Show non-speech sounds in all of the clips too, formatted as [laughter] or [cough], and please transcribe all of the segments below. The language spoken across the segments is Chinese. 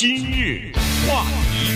今日话题，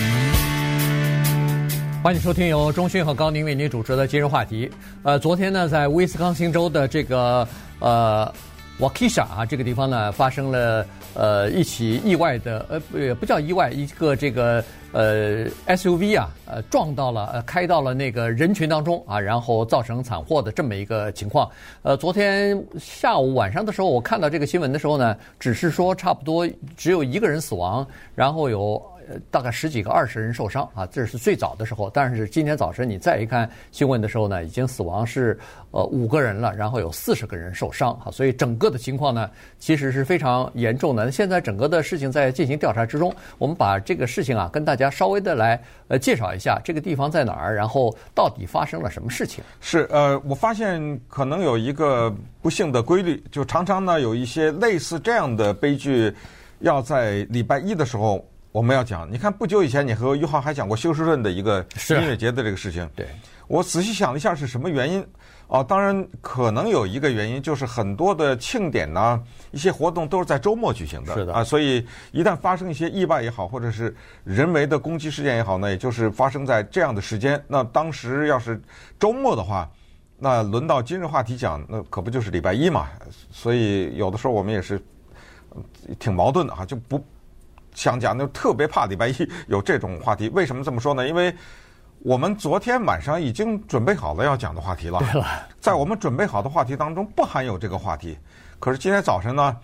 欢迎收听由钟讯和高宁为您主持的今日话题。呃，昨天呢，在威斯康星州的这个呃。瓦基沙啊，这个地方呢发生了呃一起意外的呃不也不叫意外，一个这个呃 SUV 啊呃撞到了呃开到了那个人群当中啊，然后造成惨祸的这么一个情况。呃，昨天下午晚上的时候，我看到这个新闻的时候呢，只是说差不多只有一个人死亡，然后有。呃，大概十几个、二十人受伤啊，这是最早的时候。但是今天早晨你再一看新闻的时候呢，已经死亡是呃五个人了，然后有四十个人受伤啊，所以整个的情况呢，其实是非常严重的。现在整个的事情在进行调查之中，我们把这个事情啊跟大家稍微的来呃介绍一下，这个地方在哪儿，然后到底发生了什么事情？是呃，我发现可能有一个不幸的规律，就常常呢有一些类似这样的悲剧，要在礼拜一的时候。我们要讲，你看不久以前你和于浩还讲过休斯顿的一个音乐节的这个事情。对，我仔细想了一下是什么原因。啊，当然可能有一个原因，就是很多的庆典呢，一些活动都是在周末举行的。是的。啊，所以一旦发生一些意外也好，或者是人为的攻击事件也好呢，也就是发生在这样的时间。那当时要是周末的话，那轮到今日话题讲，那可不就是礼拜一嘛？所以有的时候我们也是挺矛盾的哈，就不。想讲就特别怕礼拜一有这种话题，为什么这么说呢？因为我们昨天晚上已经准备好了要讲的话题了。对了，在我们准备好的话题当中不含有这个话题。可是今天早晨呢，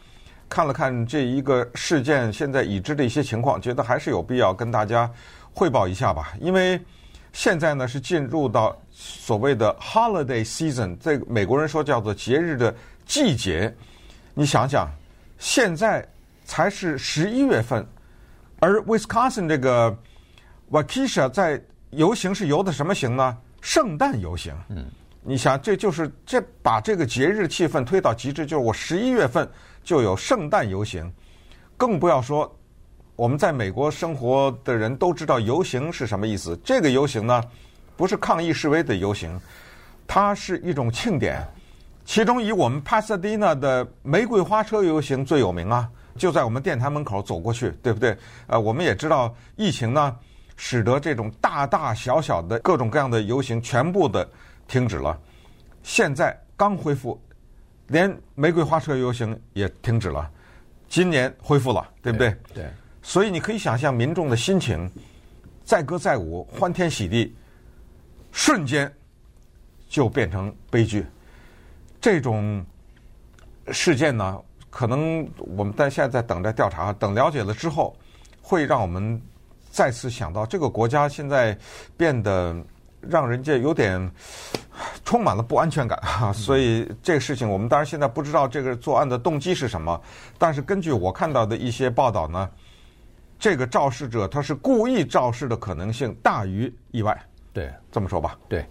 看了看这一个事件现在已知的一些情况，觉得还是有必要跟大家汇报一下吧。因为现在呢是进入到所谓的 holiday season，这个美国人说叫做节日的季节。你想想，现在才是十一月份。而 Wisconsin 这个 Waukesha 在游行是游的什么行呢？圣诞游行。嗯，你想，这就是这把这个节日气氛推到极致，就是我十一月份就有圣诞游行，更不要说我们在美国生活的人都知道游行是什么意思。这个游行呢，不是抗议示威的游行，它是一种庆典。其中以我们 Pasadena 的玫瑰花车游行最有名啊。就在我们电台门口走过去，对不对？呃，我们也知道疫情呢，使得这种大大小小的各种各样的游行全部的停止了。现在刚恢复，连玫瑰花车游行也停止了。今年恢复了，对不对？对。对。所以你可以想象民众的心情，载歌载舞，欢天喜地，瞬间就变成悲剧。这种事件呢？可能我们在现在在等着调查，等了解了之后，会让我们再次想到这个国家现在变得让人家有点充满了不安全感哈。[laughs] 所以这个事情我们当然现在不知道这个作案的动机是什么，但是根据我看到的一些报道呢，这个肇事者他是故意肇事的可能性大于意外。对，这么说吧。对。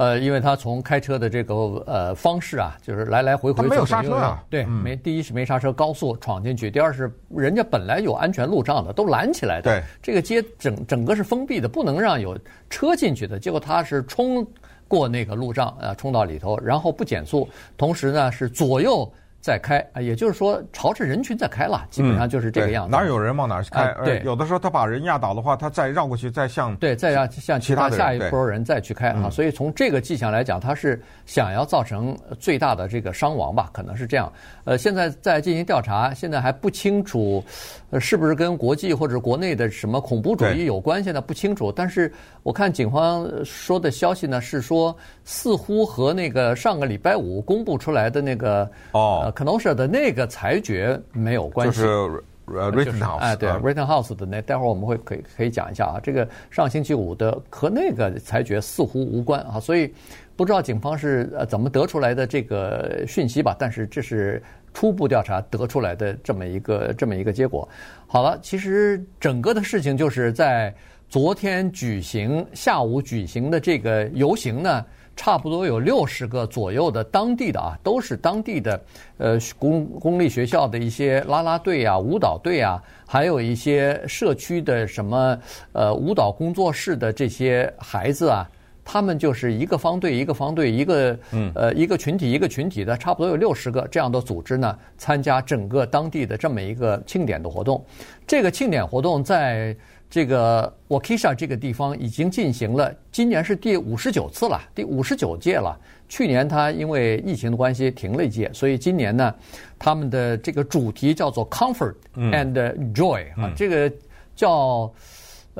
呃，因为他从开车的这个呃方式啊，就是来来回回，他没有刹车啊，对，没第一是没刹车，高速闯进去；第二是人家本来有安全路障的，都拦起来的，对，这个街整整个是封闭的，不能让有车进去的。结果他是冲过那个路障，啊，冲到里头，然后不减速，同时呢是左右。再开啊，也就是说朝着人群在开了，基本上就是这个样子。哪有人往哪去开？啊、对，有的时候他把人压倒的话，他再绕过去，再向对，再让向其他下一波人再去开啊。所以从这个迹象来讲，他是想要造成最大的这个伤亡吧？可能是这样。呃，现在在进行调查，现在还不清楚，呃，是不是跟国际或者国内的什么恐怖主义有关？现在不清楚。但是我看警方说的消息呢，是说似乎和那个上个礼拜五公布出来的那个哦。可能是的那个裁决没有关系，就是呃，Rittenhouse，哎，对，Rittenhouse 的那，待会儿我们会可以可以讲一下啊。这个上星期五的和那个裁决似乎无关啊，所以不知道警方是呃怎么得出来的这个讯息吧。但是这是初步调查得出来的这么一个这么一个结果。好了，其实整个的事情就是在昨天举行下午举行的这个游行呢。差不多有六十个左右的当地的啊，都是当地的，呃，公公立学校的一些啦啦队啊、舞蹈队啊，还有一些社区的什么呃舞蹈工作室的这些孩子啊。他们就是一个方队一个方队一个呃一个群体一个群体的，差不多有六十个这样的组织呢，参加整个当地的这么一个庆典的活动。这个庆典活动在这个 Waukesha 这个地方已经进行了，今年是第五十九次了，第五十九届了。去年他因为疫情的关系停了一届，所以今年呢，他们的这个主题叫做 Comfort and Joy 啊，嗯、这个叫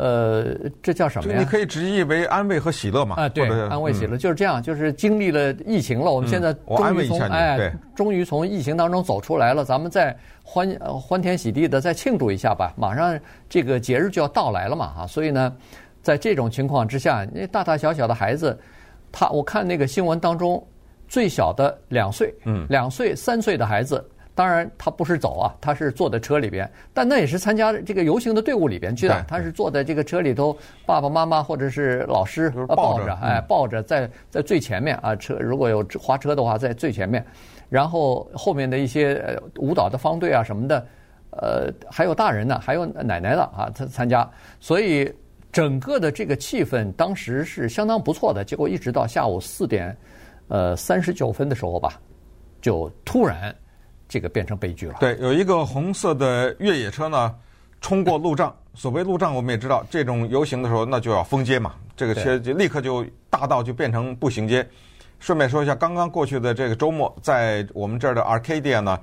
呃，这叫什么呀？你可以直译为安慰和喜乐嘛？啊，对，安慰喜乐、嗯、就是这样，就是经历了疫情了，我们现在终于从、嗯、哎，终于从疫情当中走出来了，咱们再欢欢天喜地的再庆祝一下吧。马上这个节日就要到来了嘛，啊，所以呢，在这种情况之下，那大大小小的孩子。他我看那个新闻当中，最小的两岁，嗯，两岁三岁的孩子，当然他不是走啊，他是坐在车里边，但那也是参加这个游行的队伍里边去的。他是坐在这个车里头，爸爸妈妈或者是老师抱着，哎，抱着在在最前面啊，车如果有滑车的话在最前面，然后后面的一些舞蹈的方队啊什么的，呃，还有大人呢，还有奶奶的啊参参加，所以。整个的这个气氛当时是相当不错的，结果一直到下午四点，呃三十九分的时候吧，就突然这个变成悲剧了。对，有一个红色的越野车呢，冲过路障。[laughs] 所谓路障，我们也知道，这种游行的时候，那就要封街嘛。这个车就立刻就大道就变成步行街。顺便说一下，刚刚过去的这个周末，在我们这儿的 Arcadia 呢，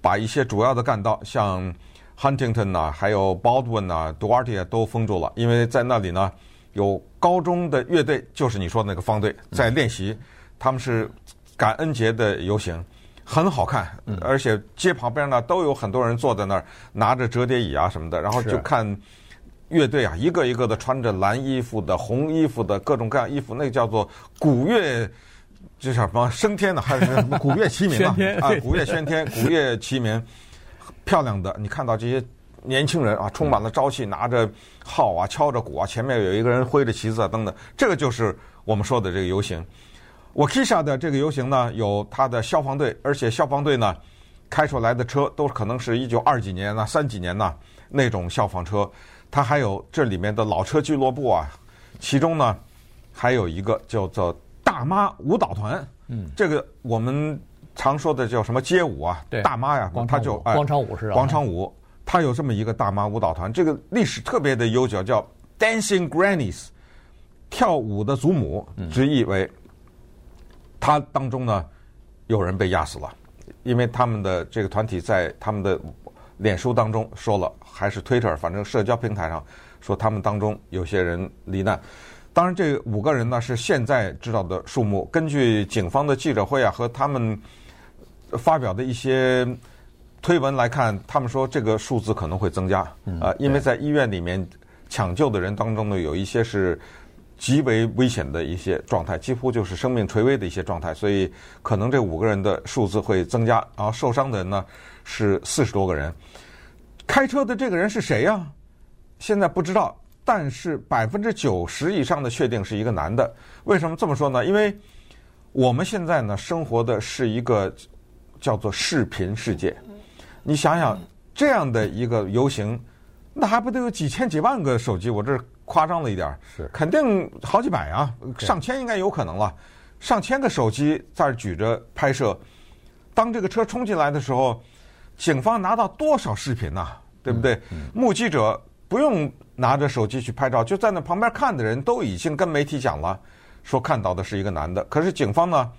把一些主要的干道像。Huntington 呐，还有 Baldwin 呐，Duarte 都封住了，因为在那里呢，有高中的乐队，就是你说的那个方队在练习，他们是感恩节的游行，很好看，而且街旁边呢都有很多人坐在那儿，拿着折叠椅啊什么的，然后就看乐队啊，一个一个的穿着蓝衣服的、红衣服的各种各样衣服，那个叫做鼓乐，这叫什么升天的，[laughs] 还是什么鼓乐齐鸣啊？啊，鼓乐喧天，[laughs] 鼓乐齐鸣。漂亮的，你看到这些年轻人啊，充满了朝气，拿着号啊，敲着鼓啊，前面有一个人挥着旗子啊，等等，这个就是我们说的这个游行。Waukesha 的这个游行呢，有他的消防队，而且消防队呢开出来的车都可能是一九二几年呐、三几年呐那种消防车。他还有这里面的老车俱乐部啊，其中呢还有一个叫做大妈舞蹈团。嗯，这个我们。常说的叫什么街舞啊？对，大妈呀，他就广场舞是吧？广场舞，他有这么一个大妈舞蹈团，这个历史特别的悠久，叫 Dancing Grannies，跳舞的祖母，直译为，他当中呢有人被压死了，因为他们的这个团体在他们的脸书当中说了，还是 Twitter，反正社交平台上说他们当中有些人罹难。当然，这五个人呢是现在知道的数目，根据警方的记者会啊和他们。发表的一些推文来看，他们说这个数字可能会增加，啊，因为在医院里面抢救的人当中呢，有一些是极为危险的一些状态，几乎就是生命垂危的一些状态，所以可能这五个人的数字会增加。然后受伤的人呢是四十多个人。开车的这个人是谁呀？现在不知道，但是百分之九十以上的确定是一个男的。为什么这么说呢？因为我们现在呢生活的是一个。叫做视频世界，你想想这样的一个游行，那还不得有几千几万个手机？我这夸张了一点，是肯定好几百啊，上千应该有可能了。上千个手机在举着拍摄，当这个车冲进来的时候，警方拿到多少视频呐？对不对？目击者不用拿着手机去拍照，就在那旁边看的人都已经跟媒体讲了，说看到的是一个男的。可是警方呢，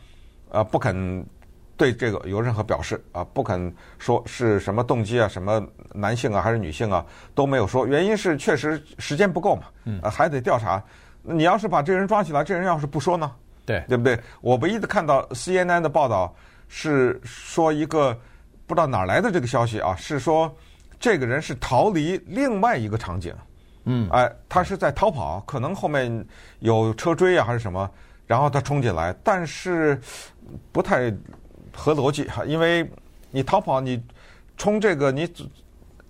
呃，不肯。对这个有任何表示啊，不肯说是什么动机啊，什么男性啊还是女性啊都没有说，原因是确实时间不够嘛，嗯，还得调查。你要是把这人抓起来，这人要是不说呢？对，对不对？我唯一的看到 CNN 的报道是说一个不知道哪来的这个消息啊，是说这个人是逃离另外一个场景，嗯，哎，他是在逃跑，可能后面有车追啊还是什么，然后他冲进来，但是不太。合逻辑哈，因为你逃跑，你冲这个，你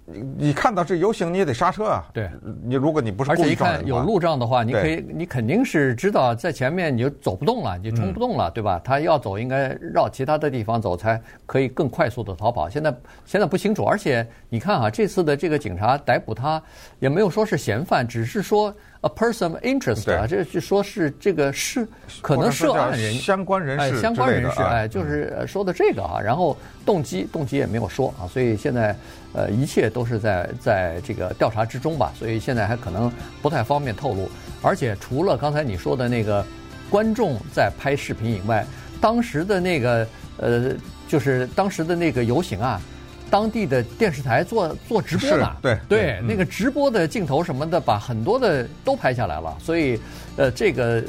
你你看到这游行，你也得刹车啊。对，你如果你不是故意撞人的话，而且一看有路障的话，你可以，你肯定是知道在前面你就走不动了，你冲不动了，对吧？他要走应该绕其他的地方走，才可以更快速的逃跑。现在现在不清楚，而且你看啊，这次的这个警察逮捕他也没有说是嫌犯，只是说。a person of interest 啊，这就说是这个是可能涉案人相关人士，哎，相关人士，哎，就是说的这个啊。然后动机动机也没有说啊，所以现在呃一切都是在在这个调查之中吧，所以现在还可能不太方便透露。而且除了刚才你说的那个观众在拍视频以外，当时的那个呃，就是当时的那个游行啊。当地的电视台做做直播嘛，对对，那个直播的镜头什么的，把很多的都拍下来了，所以呃，这个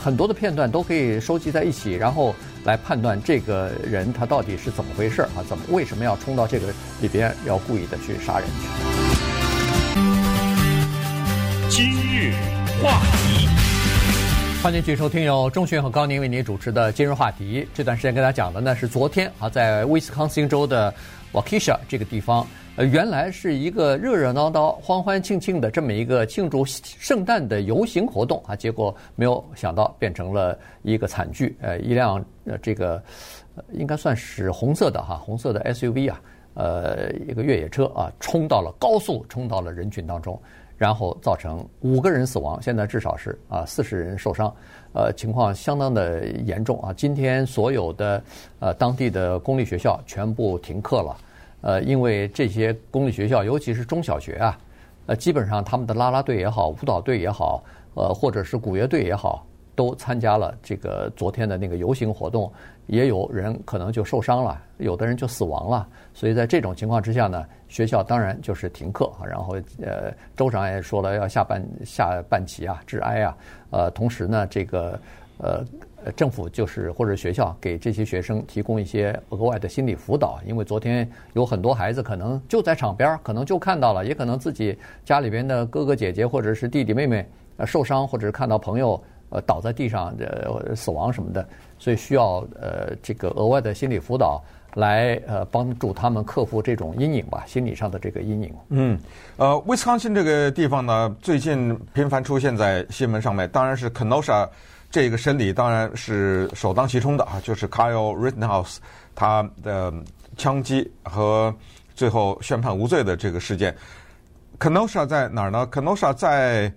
很多的片段都可以收集在一起，然后来判断这个人他到底是怎么回事啊？怎么为什么要冲到这个里边，要故意的去杀人？今日话题，欢迎继续收听由钟迅和高宁为您主持的今日话题。这段时间跟大家讲的呢是昨天啊，在威斯康星州的。Waukesha 这个地方，呃，原来是一个热热闹闹、欢欢庆庆的这么一个庆祝圣诞的游行活动啊，结果没有想到变成了一个惨剧。呃，一辆呃这个应该算是红色的哈，红色的 SUV 啊，呃，一个越野车啊，冲到了高速，冲到了人群当中，然后造成五个人死亡，现在至少是啊四十人受伤，呃，情况相当的严重啊。今天所有的呃当地的公立学校全部停课了。呃，因为这些公立学校，尤其是中小学啊，呃，基本上他们的啦啦队也好，舞蹈队也好，呃，或者是鼓乐队也好，都参加了这个昨天的那个游行活动，也有人可能就受伤了，有的人就死亡了。所以在这种情况之下呢，学校当然就是停课。然后，呃，州长也说了要下半下半旗啊，致哀啊。呃，同时呢，这个呃。政府就是或者学校给这些学生提供一些额外的心理辅导，因为昨天有很多孩子可能就在场边，可能就看到了，也可能自己家里边的哥哥姐姐或者是弟弟妹妹受伤，或者是看到朋友呃倒在地上呃死亡什么的，所以需要呃这个额外的心理辅导来呃帮助他们克服这种阴影吧，心理上的这个阴影。嗯，呃，威斯康星这个地方呢，最近频繁出现在新闻上面，当然是 Kenosha。这个审理当然是首当其冲的啊，就是 Kyle Rittenhouse 他的枪击和最后宣判无罪的这个事件。Kenosha 在哪儿呢？Kenosha 在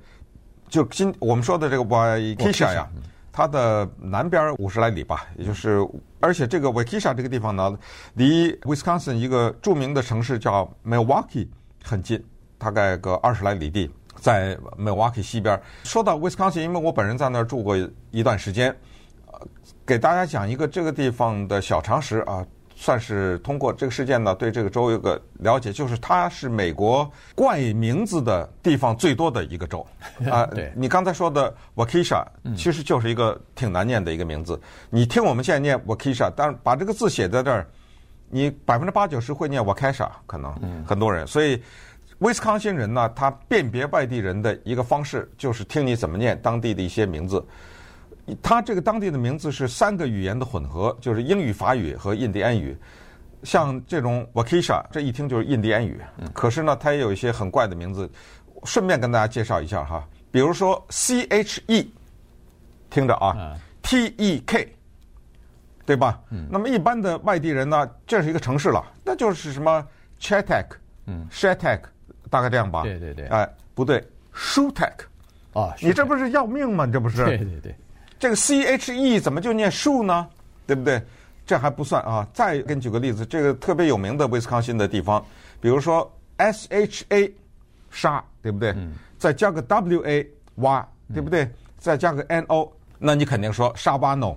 就今我们说的这个 Waikisha 呀，它的南边五十来里吧，也就是而且这个 Waikisha 这个地方呢，离 Wisconsin 一个著名的城市叫 Milwaukee 很近，大概个二十来里地。在 Milwaukee 西边，说到 Wisconsin，因为我本人在那儿住过一段时间，给大家讲一个这个地方的小常识啊，算是通过这个事件呢，对这个州有个了解，就是它是美国冠以名字的地方最多的一个州 [laughs] 啊。对，你刚才说的 Waukesha，其实就是一个挺难念的一个名字。你听我们现在念 Waukesha，但是把这个字写在这儿，你百分之八九十会念 Waukesha，可能很多人，所以。威斯康星人呢，他辨别外地人的一个方式就是听你怎么念当地的一些名字。他这个当地的名字是三个语言的混合，就是英语、法语和印第安语。像这种 Waukesha，这一听就是印第安语。可是呢，它也有一些很怪的名字。顺便跟大家介绍一下哈，比如说 C H E，听着啊，T E K，对吧？那么一般的外地人呢，这是一个城市了，那就是什么 Chautauqua，嗯，Chautauqua 大概这样吧。对对对。哎，不对，Shutek。啊，你这不是要命吗？这不是。对对对。这个 C H E 怎么就念 Shu 呢？对不对？这还不算啊。再给你举个例子，这个特别有名的威斯康辛的地方，比如说 S H A，沙，对不对？嗯。再加个 W A，挖，对不对？再加个 N O，那你肯定说沙巴 No，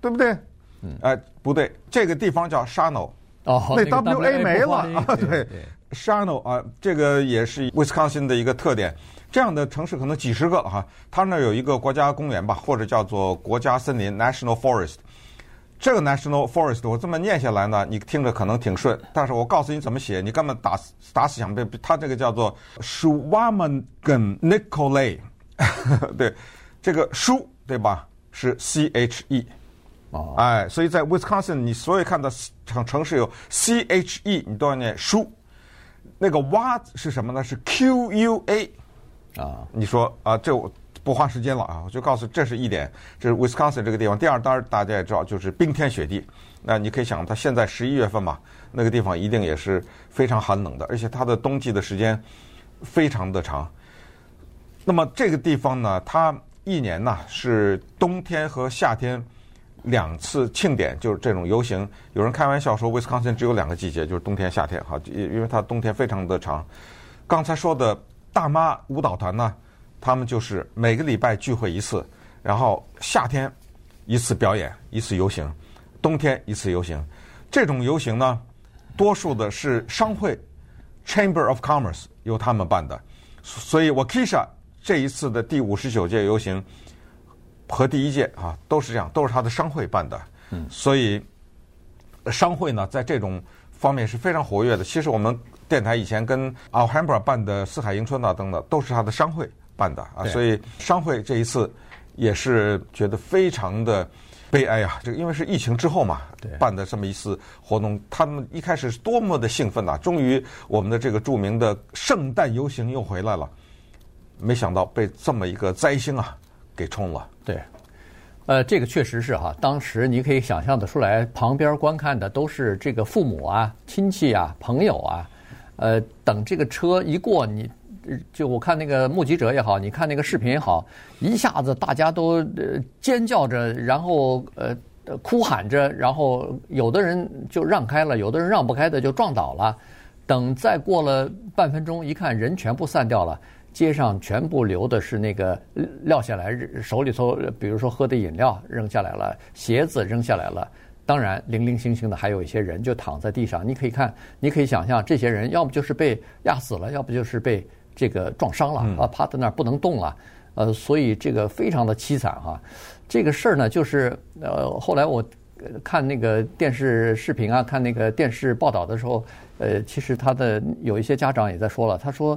对不对？嗯。哎，不对，这个地方叫 Shawano。哦。那 W A 没了啊？[laughs] 对。Shawano 啊，这个也是 Wisconsin 的一个特点。这样的城市可能几十个了哈。它那儿有一个国家公园吧，或者叫做国家森林 （National Forest）。这个 National Forest 我这么念下来呢，你听着可能挺顺，但是我告诉你怎么写，你根本打死打死想不背。它这个叫做 Shawamagon Nicolet。[laughs] 对，这个 Shu 对吧？是 C H E。哦。哎，所以在 Wisconsin，你所有看到城城市有 C H E，你都要念 Shu。那个蛙是什么呢？是 Q U A，啊，你说啊，这我不花时间了啊，我就告诉这是一点，这是 Wisconsin 这个地方。第二，当然大家也知道，就是冰天雪地。那你可以想，它现在十一月份嘛，那个地方一定也是非常寒冷的，而且它的冬季的时间非常的长。那么这个地方呢，它一年呢是冬天和夏天两次庆典，就是这种游行。有人开玩笑说，威斯康星只有两个季节，就是冬天、夏天。哈，因为它冬天非常的长。刚才说的大妈舞蹈团呢，他们就是每个礼拜聚会一次，然后夏天一次表演，一次游行，冬天一次游行。这种游行呢，多数的是商会 （Chamber of Commerce） 由他们办的，所以 wakesha。这一次的第五十九届游行和第一届啊都是这样，都是他的商会办的。嗯，所以商会呢在这种方面是非常活跃的。其实我们电台以前跟 Alhambra 办的四海迎春啊等等，都是他的商会办的啊。所以商会这一次也是觉得非常的悲哀啊！这个因为是疫情之后嘛，办的这么一次活动，他们一开始是多么的兴奋呐！终于我们的这个著名的圣诞游行又回来了。没想到被这么一个灾星啊给冲了。呃，这个确实是哈。当时你可以想象得出来，旁边观看的都是这个父母啊、亲戚啊、朋友啊。呃，等这个车一过，你就我看那个目击者也好，你看那个视频也好，一下子大家都呃尖叫着，然后呃哭喊着，然后有的人就让开了，有的人让不开的就撞倒了。等再过了半分钟，一看人全部散掉了。街上全部留的是那个撂下来手里头，比如说喝的饮料扔下来了，鞋子扔下来了。当然，零零星星的还有一些人就躺在地上。你可以看，你可以想象，这些人要不就是被压死了，要不就是被这个撞伤了啊，趴在那儿不能动了。呃，所以这个非常的凄惨哈。这个事儿呢，就是呃，后来我看那个电视视频啊，看那个电视报道的时候。呃，其实他的有一些家长也在说了，他说，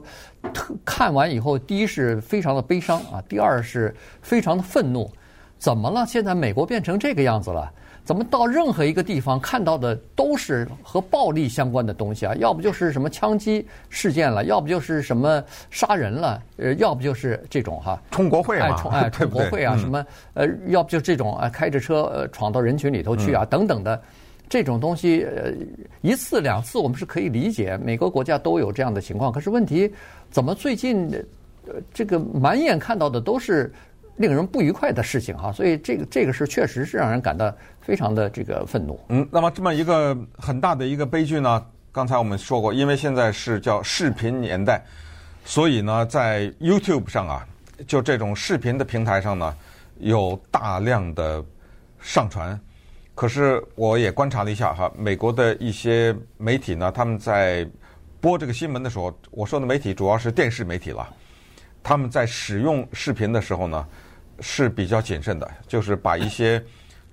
看完以后，第一是非常的悲伤啊，第二是非常的愤怒，怎么了？现在美国变成这个样子了？怎么到任何一个地方看到的都是和暴力相关的东西啊？要不就是什么枪击事件了，要不就是什么杀人了，呃，要不就是这种哈，冲国会嘛，哎，冲 [laughs] 哎冲国会啊，什么呃，要不就这种啊，开着车呃闯到人群里头去啊，等等的。这种东西，呃，一次两次我们是可以理解，每个国家都有这样的情况。可是问题，怎么最近，呃，这个满眼看到的都是令人不愉快的事情哈？所以这个这个是确实是让人感到非常的这个愤怒。嗯，那么这么一个很大的一个悲剧呢，刚才我们说过，因为现在是叫视频年代，所以呢，在 YouTube 上啊，就这种视频的平台上呢，有大量的上传。可是我也观察了一下哈，美国的一些媒体呢，他们在播这个新闻的时候，我说的媒体主要是电视媒体了，他们在使用视频的时候呢是比较谨慎的，就是把一些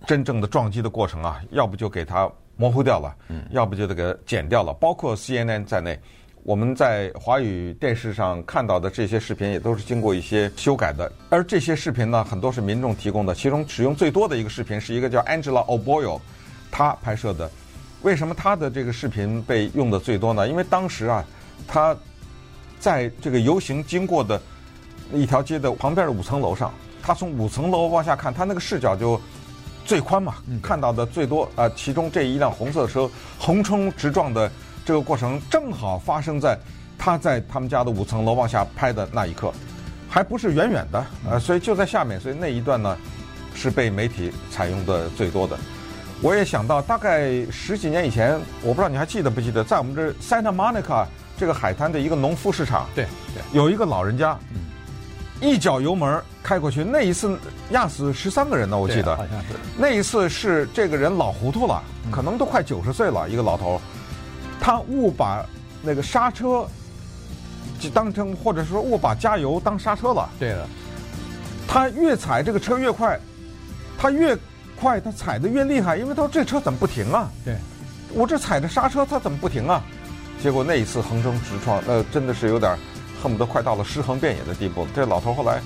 真正的撞击的过程啊，要不就给它模糊掉了，要不就得给剪掉了，包括 CNN 在内。我们在华语电视上看到的这些视频也都是经过一些修改的，而这些视频呢，很多是民众提供的。其中使用最多的一个视频是一个叫 Angela O'Boyle，他拍摄的。为什么他的这个视频被用的最多呢？因为当时啊，他在这个游行经过的一条街的旁边的五层楼上，他从五层楼往下看，他那个视角就最宽嘛，看到的最多啊。其中这一辆红色车横冲直撞的。这个过程正好发生在他在他们家的五层楼往下拍的那一刻，还不是远远的，呃，所以就在下面，所以那一段呢是被媒体采用的最多的。我也想到，大概十几年以前，我不知道你还记得不记得，在我们这 Santa Monica 这个海滩的一个农夫市场，对，对，有一个老人家，一脚油门开过去，那一次压死十三个人呢，我记得，好像是。那一次是这个人老糊涂了，可能都快九十岁了，一个老头。他误把那个刹车就当成，或者说误把加油当刹车了。对的。他越踩这个车越快，他越快他踩的越厉害，因为他说这车怎么不停啊？对。我这踩着刹车，他怎么不停啊？结果那一次横冲直撞，呃真的是有点恨不得快到了尸横遍野的地步。这老头后来。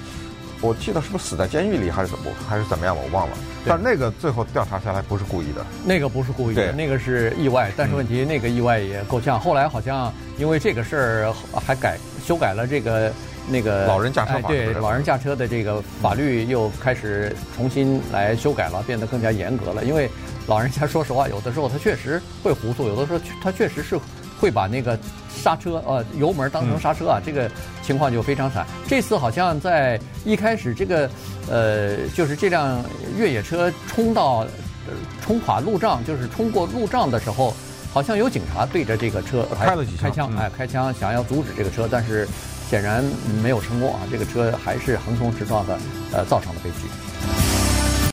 我记得是不是死在监狱里还是怎么还是怎么样？我忘了。但那个最后调查下来不是故意的。那个不是故意的，那个是意外。但是问题那个意外也够呛。后来好像因为这个事儿还改修改了这个那个老人驾车法。对，老人驾车的这个法律又开始重新来修改了，变得更加严格了。因为老人家说实话，有的时候他确实会糊涂，有的时候他确实是会把那个刹车呃油门当成刹车啊，这个情况就非常惨。这次好像在一开始这个呃就是这辆越野车冲到冲垮路障，就是冲过路障的时候，好像有警察对着这个车开了几枪，开枪哎开枪想要阻止这个车，但是显然没有成功啊，这个车还是横冲直撞的呃造成了悲剧。